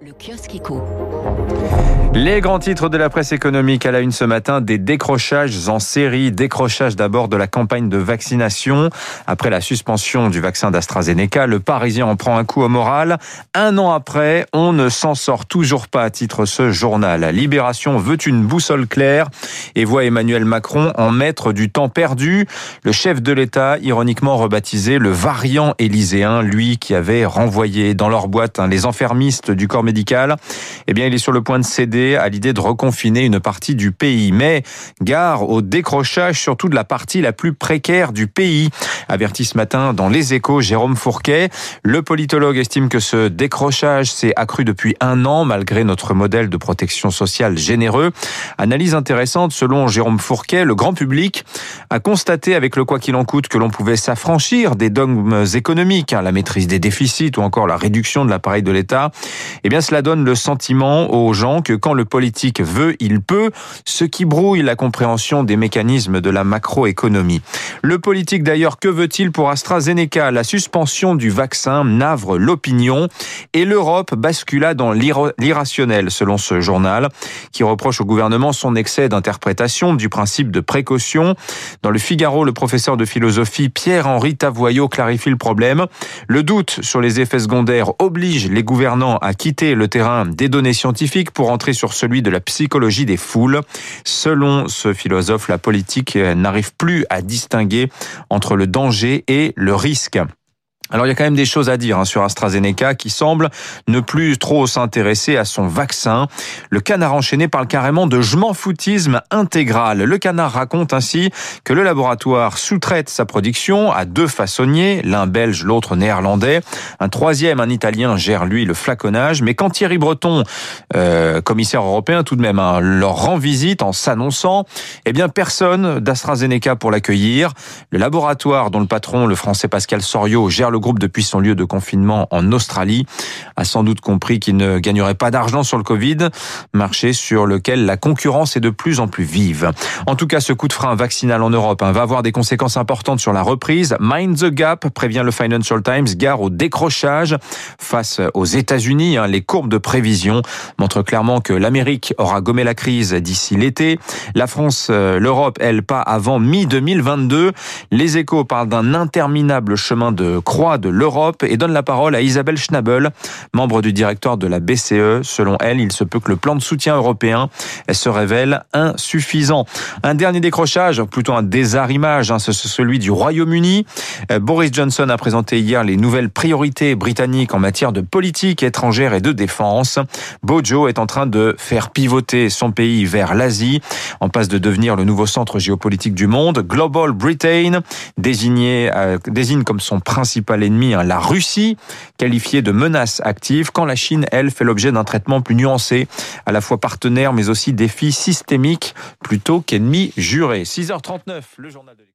Le kiosque éco. Les grands titres de la presse économique à la une ce matin, des décrochages en série. Décrochage d'abord de la campagne de vaccination. Après la suspension du vaccin d'AstraZeneca, le Parisien en prend un coup au moral. Un an après, on ne s'en sort toujours pas, titre ce journal. Libération veut une boussole claire et voit Emmanuel Macron en maître du temps perdu. Le chef de l'État, ironiquement rebaptisé le variant élyséen, lui qui avait renvoyé dans leur boîte hein, les enfermistes du corps médical, eh bien, il est sur le point de céder à l'idée de reconfiner une partie du pays. Mais gare au décrochage, surtout de la partie la plus précaire du pays. Averti ce matin dans Les Échos, Jérôme Fourquet. Le politologue estime que ce décrochage s'est accru depuis un an, malgré notre modèle de protection sociale généreux. Analyse intéressante, selon Jérôme Fourquet, le grand public a constaté avec le quoi qu'il en coûte que l'on pouvait s'affranchir des dogmes économiques, hein, la maîtrise des déficits ou encore la réduction de l'appareil de l'État. Eh bien, cela donne le sentiment aux gens que quand le politique veut, il peut, ce qui brouille la compréhension des mécanismes de la macroéconomie. Le politique d'ailleurs, que veut-il pour AstraZeneca? La suspension du vaccin navre l'opinion et l'Europe bascula dans l'irrationnel, selon ce journal, qui reproche au gouvernement son excès d'interprétation du principe de précaution. Dans le Figaro, le professeur de philosophie Pierre-Henri Tavoyot clarifie le problème. Le doute sur les effets secondaires oblige les gouvernants à quitter le terrain des données scientifiques pour entrer sur celui de la psychologie des foules. Selon ce philosophe, la politique n'arrive plus à distinguer entre le danger et le risque. Alors il y a quand même des choses à dire hein, sur AstraZeneca qui semble ne plus trop s'intéresser à son vaccin. Le canard enchaîné parle carrément de je m'en foutisme intégral. Le canard raconte ainsi que le laboratoire sous-traite sa production à deux façonniers, l'un belge, l'autre néerlandais. Un troisième, un italien, gère lui le flaconnage. Mais quand Thierry Breton, euh, commissaire européen tout de même, hein, leur rend visite en s'annonçant, eh bien personne d'AstraZeneca pour l'accueillir. Le laboratoire dont le patron, le français Pascal Soriot, gère le le groupe depuis son lieu de confinement en Australie a sans doute compris qu'il ne gagnerait pas d'argent sur le Covid, marché sur lequel la concurrence est de plus en plus vive. En tout cas, ce coup de frein vaccinal en Europe hein, va avoir des conséquences importantes sur la reprise. Mind the gap, prévient le Financial Times, gare au décrochage face aux États-Unis. Hein. les courbes de prévision montrent clairement que l'Amérique aura gommé la crise d'ici l'été. La France, euh, l'Europe, elle, pas avant mi-2022. Les échos parlent d'un interminable chemin de croix de l'Europe et donne la parole à Isabelle Schnabel, membre du directeur de la BCE. Selon elle, il se peut que le plan de soutien européen se révèle insuffisant. Un dernier décrochage, plutôt un désarrimage, hein, c'est celui du Royaume-Uni. Euh, Boris Johnson a présenté hier les nouvelles priorités britanniques en matière de politique étrangère et de défense. Bojo est en train de faire pivoter son pays vers l'Asie, en passe de devenir le nouveau centre géopolitique du monde. Global Britain, désigné, euh, désigne comme son principal l'ennemi, hein, la Russie, qualifiée de menace active, quand la Chine, elle, fait l'objet d'un traitement plus nuancé, à la fois partenaire, mais aussi défi systémique, plutôt qu'ennemi juré. 6h39, le journal de